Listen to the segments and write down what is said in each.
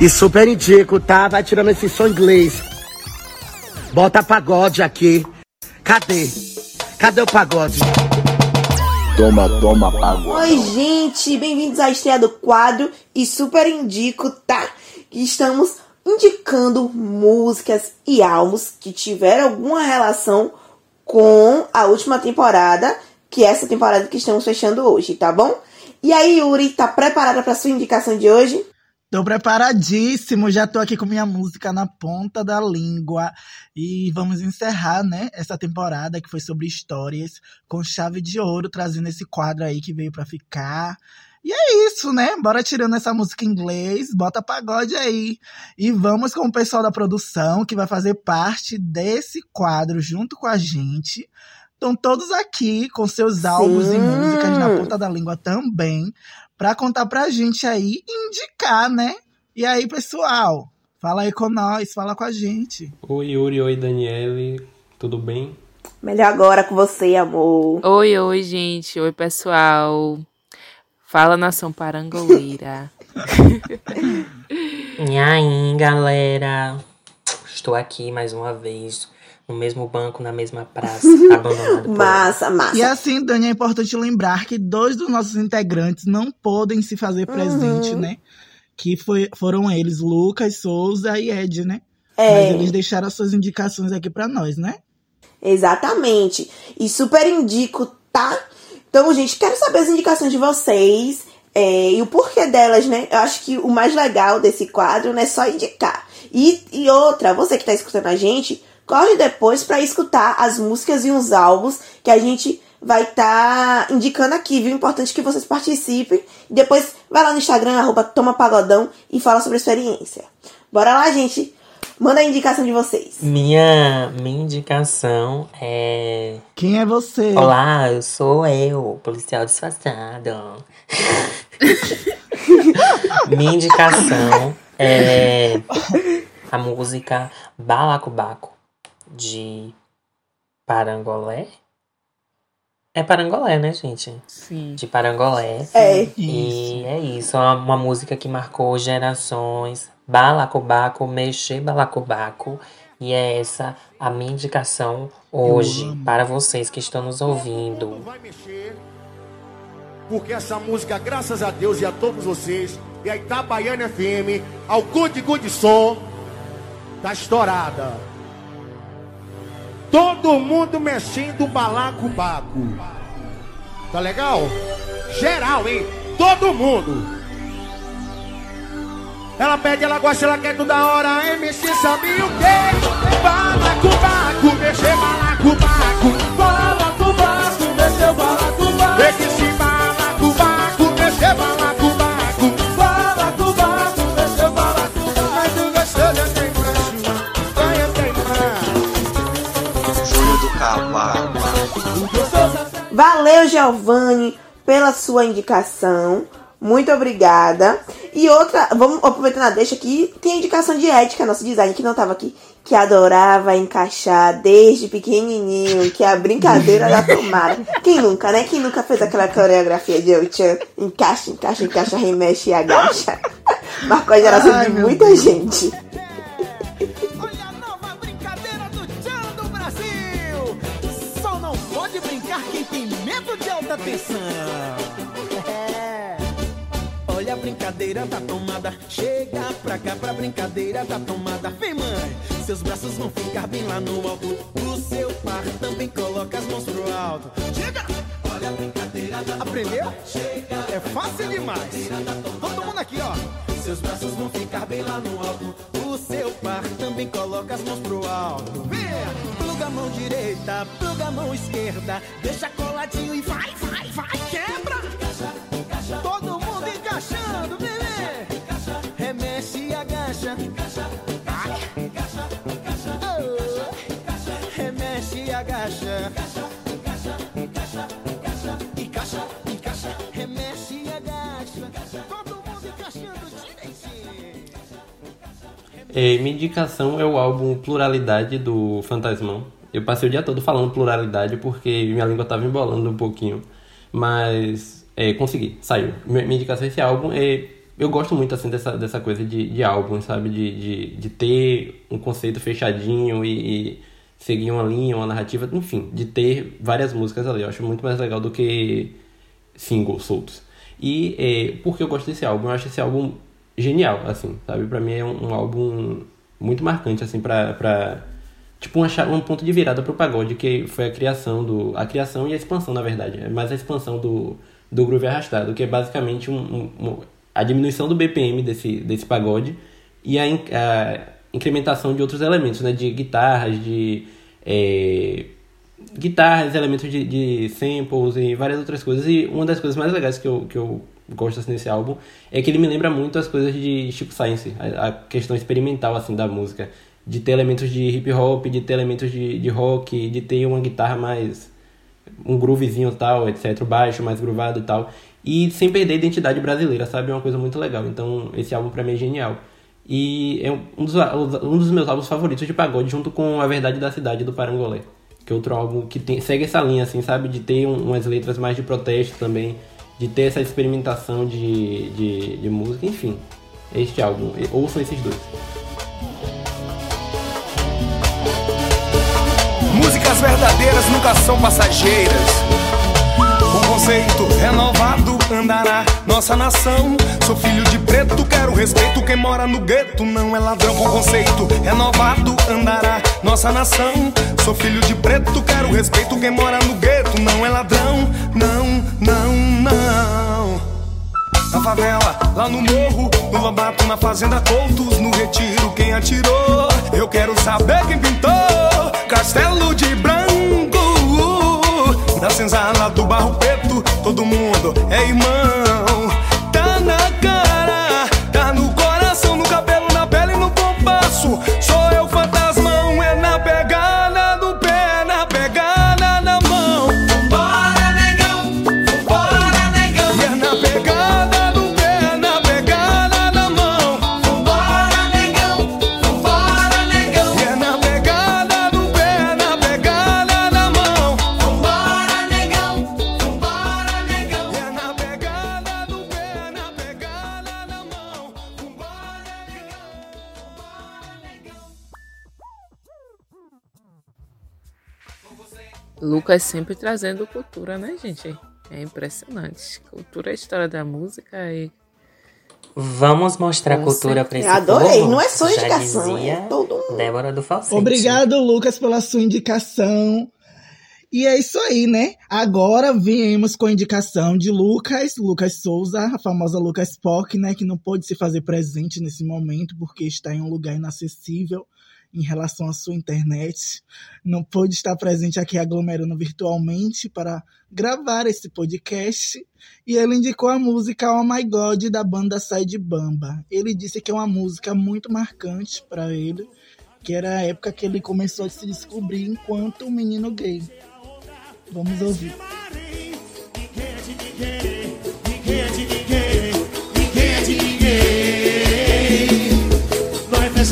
E super indico, tá? Vai tirando esse som inglês. Bota pagode aqui. Cadê? Cadê o pagode? Toma, toma, pagode. Oi, gente, bem-vindos à estreia do quadro e super indico, tá? Que estamos indicando músicas e álbuns que tiveram alguma relação com a última temporada, que é essa temporada que estamos fechando hoje, tá bom? E aí, Yuri, tá preparada para sua indicação de hoje? Tô preparadíssimo, já tô aqui com minha música na ponta da língua. E vamos encerrar, né, essa temporada que foi sobre histórias com chave de ouro, trazendo esse quadro aí que veio para ficar. E é isso, né? Bora tirando essa música em inglês, bota pagode aí. E vamos com o pessoal da produção que vai fazer parte desse quadro junto com a gente. Estão todos aqui com seus álbuns e músicas na ponta da língua também para contar pra gente aí e indicar, né? E aí, pessoal, fala aí com nós, fala com a gente. Oi, Yuri, oi, Daniele, tudo bem? Melhor agora com você, amor. Oi, oi, gente. Oi, pessoal. Fala, nação parangoleira. e aí, galera? Estou aqui mais uma vez no mesmo banco, na mesma praça, abandonado. massa, massa. E assim, Dani, é importante lembrar que dois dos nossos integrantes não podem se fazer presente, uhum. né? Que foi, foram eles, Lucas, Souza e Ed, né? É. Mas eles deixaram as suas indicações aqui para nós, né? Exatamente. E super indico, tá? Então, gente, quero saber as indicações de vocês é, e o porquê delas, né? Eu acho que o mais legal desse quadro não é só indicar. E, e outra, você que tá escutando a gente, corre depois para escutar as músicas e os álbuns que a gente vai estar tá indicando aqui, viu? Importante que vocês participem. Depois vai lá no Instagram, arroba Toma Pagodão e fala sobre a experiência. Bora lá, gente! Manda a indicação de vocês. Minha, minha indicação é. Quem é você? Olá, eu sou eu, policial disfarçado. minha indicação é a música Balacobaco de Parangolé. É Parangolé, né, gente? Sim. De Parangolé. É. E isso. é isso. É uma, uma música que marcou gerações. Balacobaco, mexer balacobaco. E é essa a minha indicação hoje para vocês que estão nos ouvindo. Vai mexer, porque essa música, graças a Deus e a todos vocês, e a Itabaiana FM, ao Good Good Som, tá estourada. Todo mundo mexendo balaco-baco. Tá legal? Geral, hein? Todo mundo. Ela pede, ela gosta, ela quer toda hora. MC sabe o quê? Balaco-baco, mexer. Balaco-baco, Valeu, Giovanni, pela sua indicação. Muito obrigada. E outra, vamos aproveitar a deixa aqui, tem a indicação de ética, nosso design, que não estava aqui, que adorava encaixar desde pequenininho, que é a brincadeira da tomada. Quem nunca, né? Quem nunca fez aquela coreografia de Eu-chan? Encaixa, encaixa, encaixa, remexe e agacha. Marcou a geração Ai, de muita Deus. gente. Atenção. É. Olha a brincadeira da tomada. Chega pra cá pra brincadeira da tomada. Vem, mãe. Seus braços vão ficar bem lá no alto. O seu par também coloca as mãos pro alto. Chega! Aprendeu? Chega. É fácil demais. Todo mundo aqui, ó. Seus braços vão ficar bem lá no alto. O seu par também coloca as mãos pro alto. Vem! Pluga a mão direita, pluga a mão esquerda. Deixa coladinho e vai, vai, vai, quebra! É, minha indicação é o álbum Pluralidade do Fantasmão. Eu passei o dia todo falando pluralidade porque minha língua estava embolando um pouquinho. Mas é, consegui, saiu. Minha indicação é esse álbum. É, eu gosto muito, assim, dessa, dessa coisa de, de álbum, sabe? De, de, de ter um conceito fechadinho e, e seguir uma linha, uma narrativa, enfim, de ter várias músicas ali. Eu acho muito mais legal do que singles soltos. E é, por que eu gosto desse álbum? Eu acho esse álbum genial, assim, sabe? Pra mim é um, um álbum muito marcante, assim, pra... pra tipo um, um ponto de virada pro pagode, que foi a criação do... A criação e a expansão, na verdade. É mais a expansão do, do groove arrastado, que é basicamente um, um a diminuição do BPM desse, desse pagode e a, a incrementação de outros elementos, né? De guitarras, de... É, guitarras, elementos de, de samples e várias outras coisas. E uma das coisas mais legais que eu, que eu gosto assim, nesse álbum é que ele me lembra muito as coisas de Chico Science, a, a questão experimental assim da música, de ter elementos de hip hop, de ter elementos de, de rock, de ter uma guitarra mais um groovezinho tal, etc, baixo mais groovado e tal, e sem perder a identidade brasileira, sabe? É uma coisa muito legal. Então, esse álbum para mim é genial. E é um dos, um dos meus álbuns favoritos de pagode, junto com A Verdade da Cidade do Parangolé. Que é outro álbum que tem, segue essa linha, assim, sabe? De ter um, umas letras mais de protesto também, de ter essa experimentação de, de, de música, enfim. Este álbum, ouçam esses dois. Músicas verdadeiras nunca são passageiras. Com conceito renovado andará nossa nação. Sou filho de preto, quero respeito. Quem mora no gueto não é ladrão. Com conceito renovado andará nossa nação. Sou filho de preto, quero respeito. Quem mora no gueto não é ladrão. Não, favela, lá no morro, no Lobato, na fazenda Coutos, no retiro, quem atirou? Eu quero saber quem pintou Castelo de Branco. Na senzala do barro preto, todo mundo é irmão. Lucas sempre trazendo cultura, né, gente? É impressionante. Cultura é a história da música e. Vamos mostrar Com cultura pra esse Adorei, povo? não é só Já indicação, dizia é todo mundo. Débora do Falsete. Obrigado, Lucas, pela sua indicação. E é isso aí, né? Agora viemos com a indicação de Lucas, Lucas Souza, a famosa Lucas Pock, né? Que não pôde se fazer presente nesse momento porque está em um lugar inacessível em relação à sua internet. Não pôde estar presente aqui aglomerando virtualmente para gravar esse podcast. E ele indicou a música Oh My God da banda Sai de Bamba. Ele disse que é uma música muito marcante para ele, que era a época que ele começou a se descobrir enquanto um menino gay. Vamos ouvir.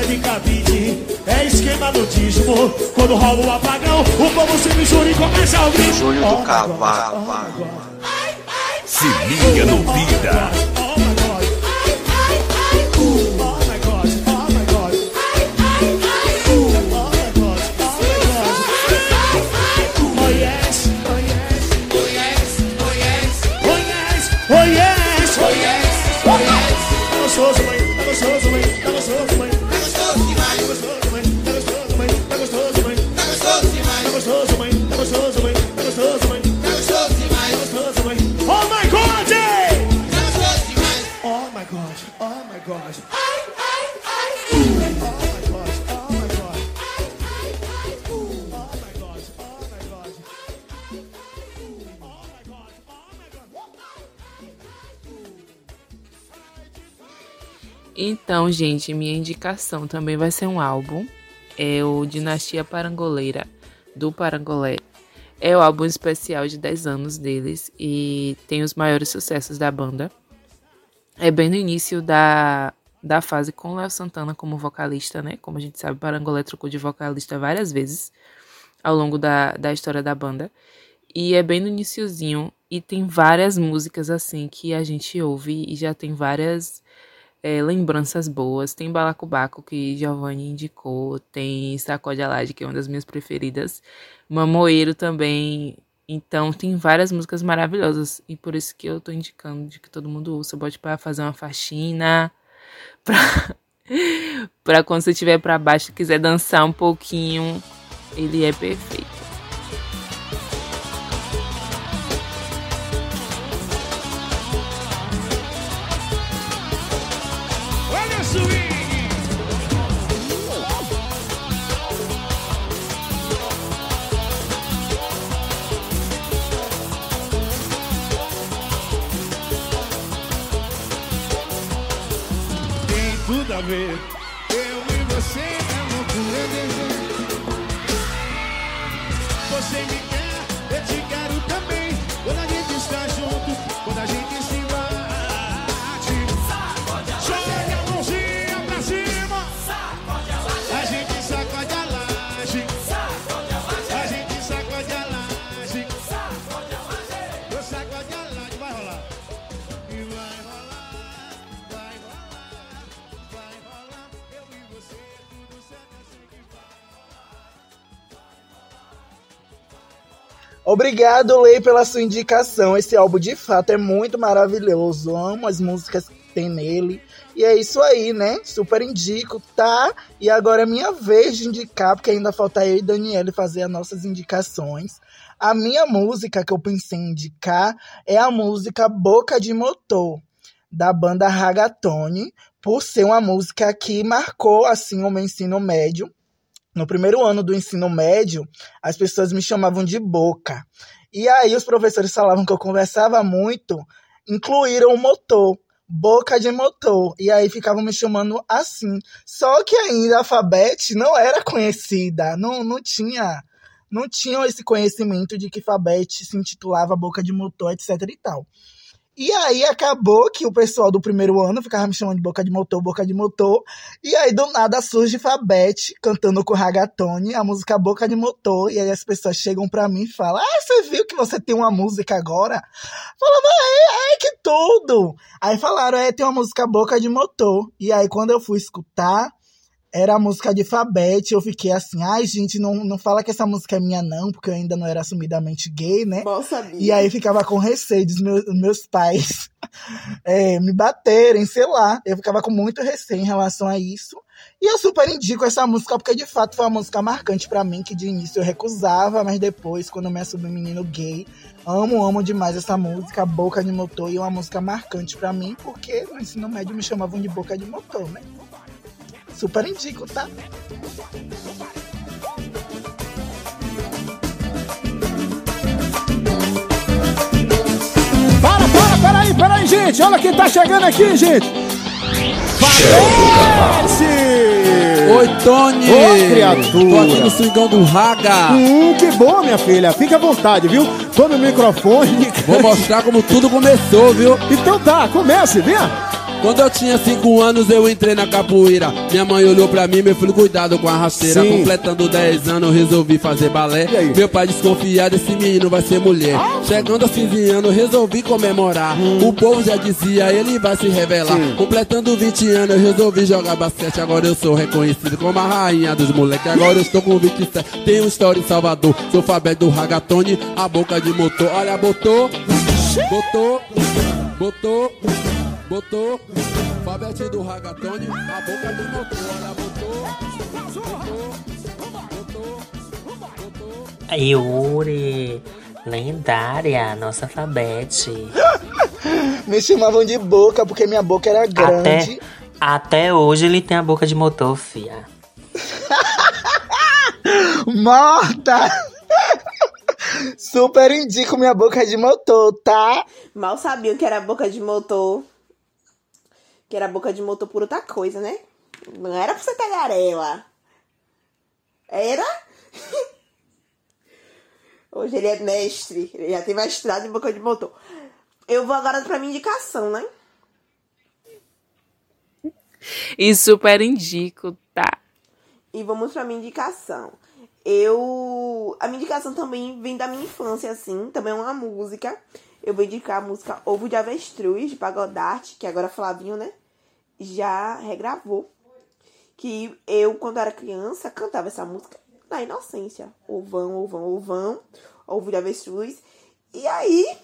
De cabide, é esquema do dízimo. Quando rola o apagão, o povo se mistura e começa a ouvir. Júlio do Cavalo. Se liga no vida. Então, gente, minha indicação também vai ser um álbum. É o Dinastia Parangoleira, do Parangolé. É o álbum especial de 10 anos deles e tem os maiores sucessos da banda. É bem no início da, da fase com Léo Santana como vocalista, né? Como a gente sabe, Parangolé trocou de vocalista várias vezes ao longo da, da história da banda. E é bem no iniciozinho. E tem várias músicas assim que a gente ouve e já tem várias é, lembranças boas. Tem Balacobaco, que Giovanni indicou. Tem Sacode Alade, que é uma das minhas preferidas. Mamoeiro também. Então tem várias músicas maravilhosas. E por isso que eu tô indicando de que todo mundo ouça. Bote para fazer uma faxina. Pra, pra quando você estiver para baixo e quiser dançar um pouquinho. Ele é perfeito. Obrigado, Lei, pela sua indicação. Esse álbum de fato é muito maravilhoso. Amo as músicas que tem nele. E é isso aí, né? Super indico, tá? E agora é minha vez de indicar, porque ainda falta eu e Daniele fazer as nossas indicações. A minha música que eu pensei em indicar é a música Boca de Motor, da banda Ragatone, por ser uma música que marcou assim o meu ensino médio. No primeiro ano do ensino médio, as pessoas me chamavam de Boca. E aí os professores falavam que eu conversava muito, incluíram o motor, boca de motor. E aí ficavam me chamando assim. Só que ainda a Alphabet não era conhecida, não, não tinha não tinham esse conhecimento de que Fabete se intitulava Boca de Motor, etc e tal. E aí acabou que o pessoal do primeiro ano ficava me chamando de Boca de Motor, Boca de Motor. E aí do nada surge Fabete cantando com Ragatone a música Boca de Motor. E aí as pessoas chegam pra mim e falam: Ah, você viu que você tem uma música agora? Falava, é, é que tudo! Aí falaram: É, tem uma música Boca de Motor. E aí quando eu fui escutar, era a música de Fabete, eu fiquei assim, ai gente, não, não fala que essa música é minha não, porque eu ainda não era assumidamente gay, né? Mal sabia. E aí ficava com receio dos meus, meus pais é, me baterem, sei lá. Eu ficava com muito receio em relação a isso. E eu super indico essa música, porque de fato foi uma música marcante pra mim, que de início eu recusava, mas depois, quando eu me assumi menino gay, amo, amo demais essa música, Boca de Motor, e é uma música marcante pra mim, porque no ensino médio me chamavam de Boca de Motor, né? Super indico, tá? Para, para, peraí, peraí, gente. Olha quem tá chegando aqui, gente. Parece! Oi, Tony! Ô, criatura! Tô aqui no swingão do Raga. Hum, que bom, minha filha. Fica à vontade, viu? Tô no microfone. Vou mostrar como tudo começou, viu? Então tá, comece, venha. Quando eu tinha 5 anos eu entrei na capoeira. Minha mãe olhou pra mim, meu filho, cuidado com a rasteira. Sim. Completando 10 anos eu resolvi fazer balé? Meu pai desconfiado, esse menino vai ser mulher. Chegando aos 15 anos resolvi comemorar. O povo já dizia, ele vai se revelar. Sim. Completando 20 anos eu resolvi jogar basquete. Agora eu sou reconhecido como a rainha dos moleques Agora eu estou com 27, tenho história em Salvador. Sou Fabete do Ragatone, a boca de motor. Olha, botou, botou, botou Botou, Fabete do Ragatone, a boca do motor, olha, botou, botou, botou, botou. Yuri, lendária, nossa Fabete. Me chamavam de boca porque minha boca era Até, grande. até hoje ele tem a boca de motor, fia. Morta! Super indico minha boca de motor, tá? Mal sabiam que era boca de motor. Que era boca de motor por outra coisa, né? Não era pra você tagarela. Era? Hoje ele é mestre. Ele já tem mestrado em boca de motor. Eu vou agora pra minha indicação, né? E super indico, tá? E vamos pra minha indicação. eu. A minha indicação também vem da minha infância, assim. Também é uma música. Eu vou indicar a música Ovo de Avestruz, de Pagodarte, que agora Flavinho, né? Já regravou. Que eu, quando era criança, cantava essa música na inocência. Ovão, ovão, ovão. Ovo de Avestruz. E aí,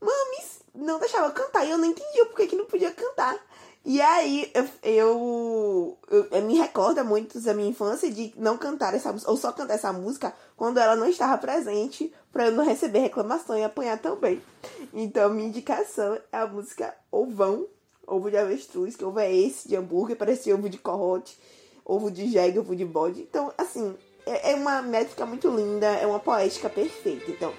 mames não deixava cantar. E eu não entendia por que, não podia cantar. E aí eu, eu, eu, eu, me recorda muito da minha infância de não cantar essa música, ou só cantar essa música quando ela não estava presente, para eu não receber reclamação e apanhar também. Então minha indicação é a música Ovão, ovo de avestruz, que ovo é esse de hambúrguer, parecia ovo de corrote, ovo de jegue, ovo de bode. Então, assim, é, é uma métrica muito linda, é uma poética perfeita. Então,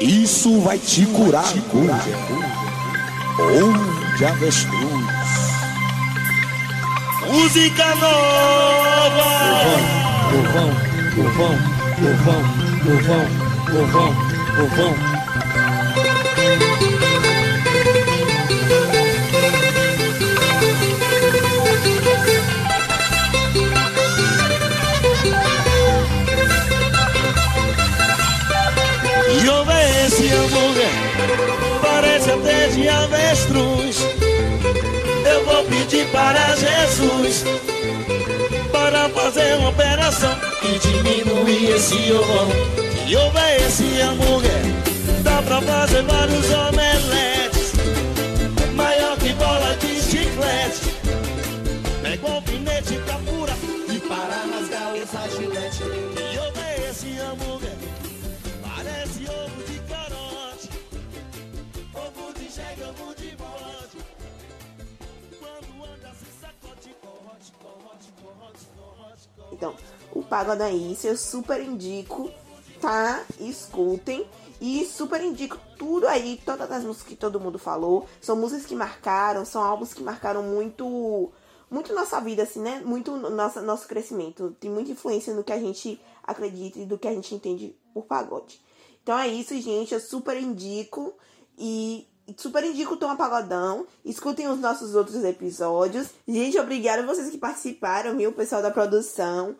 Isso vai te curar. Ou de avestruz. Música nova! Ovão, ovão, ovão, ovão, ovão, ovão, ovão. E ouve esse hambúrguer, parece até de avestruz. Eu vou pedir para Jesus para fazer uma operação e diminuir esse ovão. E esse hambúrguer, dá pra fazer vários omeletes, maior que bola de chiclete. Pega o alfinete e capura e para essa gilete. E ouve esse hambúrguer. Parece ovo de carote, ovo de jegue, ovo de bode. Quando anda se sacode, corrote, corrote, corrote, corrote, corrote. Então, o Pagoda é isso, eu super indico, tá? Escutem. E super indico tudo aí, todas as músicas que todo mundo falou. São músicas que marcaram, são álbuns que marcaram muito muito nossa vida, assim, né? Muito nossa, nosso crescimento. Tem muita influência no que a gente acredita e do que a gente entende por pagode. Então é isso, gente. Eu super indico. E super indico o Toma Pagodão. Escutem os nossos outros episódios. Gente, obrigada a vocês que participaram, viu? O pessoal da produção.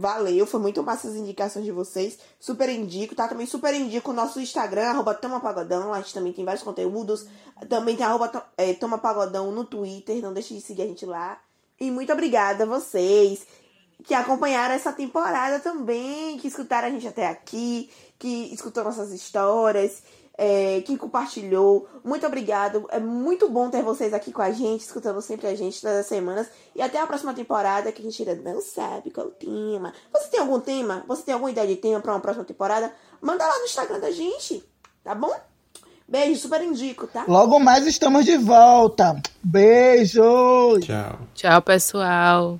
Valeu, foi muito massa as indicações de vocês. Super indico, tá? Também super indico o nosso Instagram, arroba Pagodão. A gente também tem vários conteúdos. Também tem arroba é, no Twitter. Não deixe de seguir a gente lá. E muito obrigada a vocês que acompanharam essa temporada também, que escutaram a gente até aqui, que escutou nossas histórias, é, que compartilhou. Muito obrigado. É muito bom ter vocês aqui com a gente, escutando sempre a gente todas as semanas. E até a próxima temporada, que a gente ainda não sabe qual o tema. Você tem algum tema? Você tem alguma ideia de tema para uma próxima temporada? Manda lá no Instagram da gente, tá bom? Beijo, super indico, tá? Logo mais estamos de volta. Beijo. Tchau. Tchau, pessoal.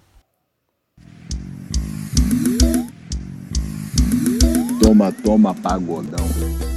Toma, toma, pagodão.